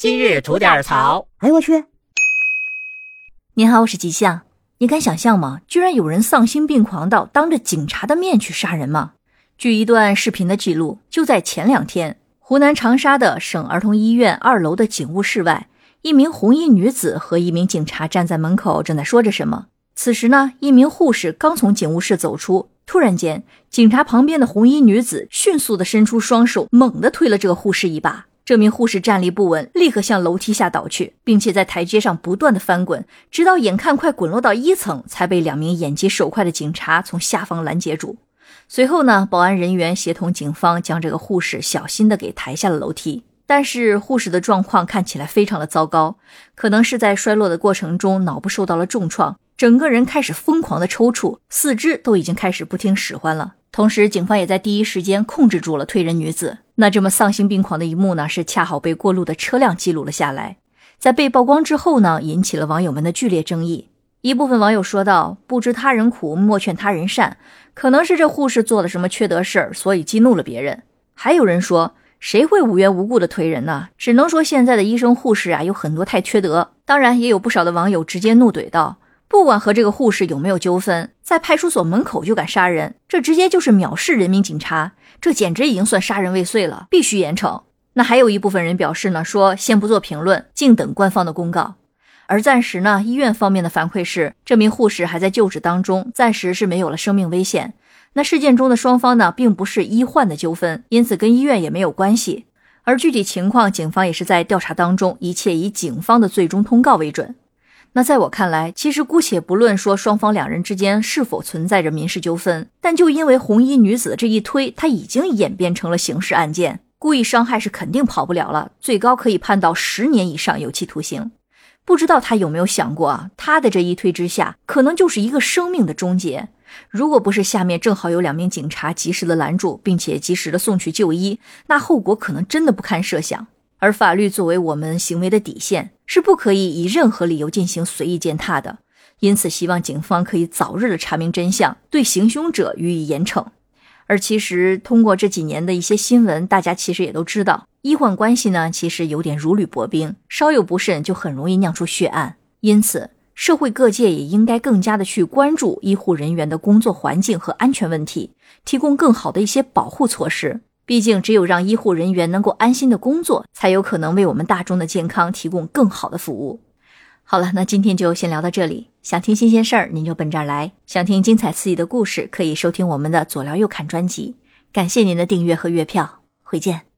今日吐点槽。哎呦我去！您好，我是吉祥。你敢想象吗？居然有人丧心病狂到当着警察的面去杀人吗？据一段视频的记录，就在前两天，湖南长沙的省儿童医院二楼的警务室外，一名红衣女子和一名警察站在门口，正在说着什么。此时呢，一名护士刚从警务室走出，突然间，警察旁边的红衣女子迅速的伸出双手，猛地推了这个护士一把。这名护士站立不稳，立刻向楼梯下倒去，并且在台阶上不断的翻滚，直到眼看快滚落到一层，才被两名眼疾手快的警察从下方拦截住。随后呢，保安人员协同警方将这个护士小心的给抬下了楼梯。但是护士的状况看起来非常的糟糕，可能是在摔落的过程中脑部受到了重创，整个人开始疯狂的抽搐，四肢都已经开始不听使唤了。同时，警方也在第一时间控制住了推人女子。那这么丧心病狂的一幕呢，是恰好被过路的车辆记录了下来。在被曝光之后呢，引起了网友们的剧烈争议。一部分网友说道：“不知他人苦，莫劝他人善，可能是这护士做了什么缺德事儿，所以激怒了别人。”还有人说。谁会无缘无故的推人呢？只能说现在的医生护士啊，有很多太缺德。当然，也有不少的网友直接怒怼道：“不管和这个护士有没有纠纷，在派出所门口就敢杀人，这直接就是藐视人民警察，这简直已经算杀人未遂了，必须严惩。”那还有一部分人表示呢，说先不做评论，静等官方的公告。而暂时呢，医院方面的反馈是，这名护士还在救治当中，暂时是没有了生命危险。那事件中的双方呢，并不是医患的纠纷，因此跟医院也没有关系。而具体情况，警方也是在调查当中，一切以警方的最终通告为准。那在我看来，其实姑且不论说双方两人之间是否存在着民事纠纷，但就因为红衣女子这一推，他已经演变成了刑事案件，故意伤害是肯定跑不了了，最高可以判到十年以上有期徒刑。不知道他有没有想过啊，他的这一推之下，可能就是一个生命的终结。如果不是下面正好有两名警察及时的拦住，并且及时的送去就医，那后果可能真的不堪设想。而法律作为我们行为的底线，是不可以以任何理由进行随意践踏的。因此，希望警方可以早日的查明真相，对行凶者予以严惩。而其实，通过这几年的一些新闻，大家其实也都知道，医患关系呢，其实有点如履薄冰，稍有不慎就很容易酿出血案。因此，社会各界也应该更加的去关注医护人员的工作环境和安全问题，提供更好的一些保护措施。毕竟，只有让医护人员能够安心的工作，才有可能为我们大众的健康提供更好的服务。好了，那今天就先聊到这里。想听新鲜事儿，您就奔这儿来；想听精彩刺激的故事，可以收听我们的左聊右侃专辑。感谢您的订阅和月票，回见。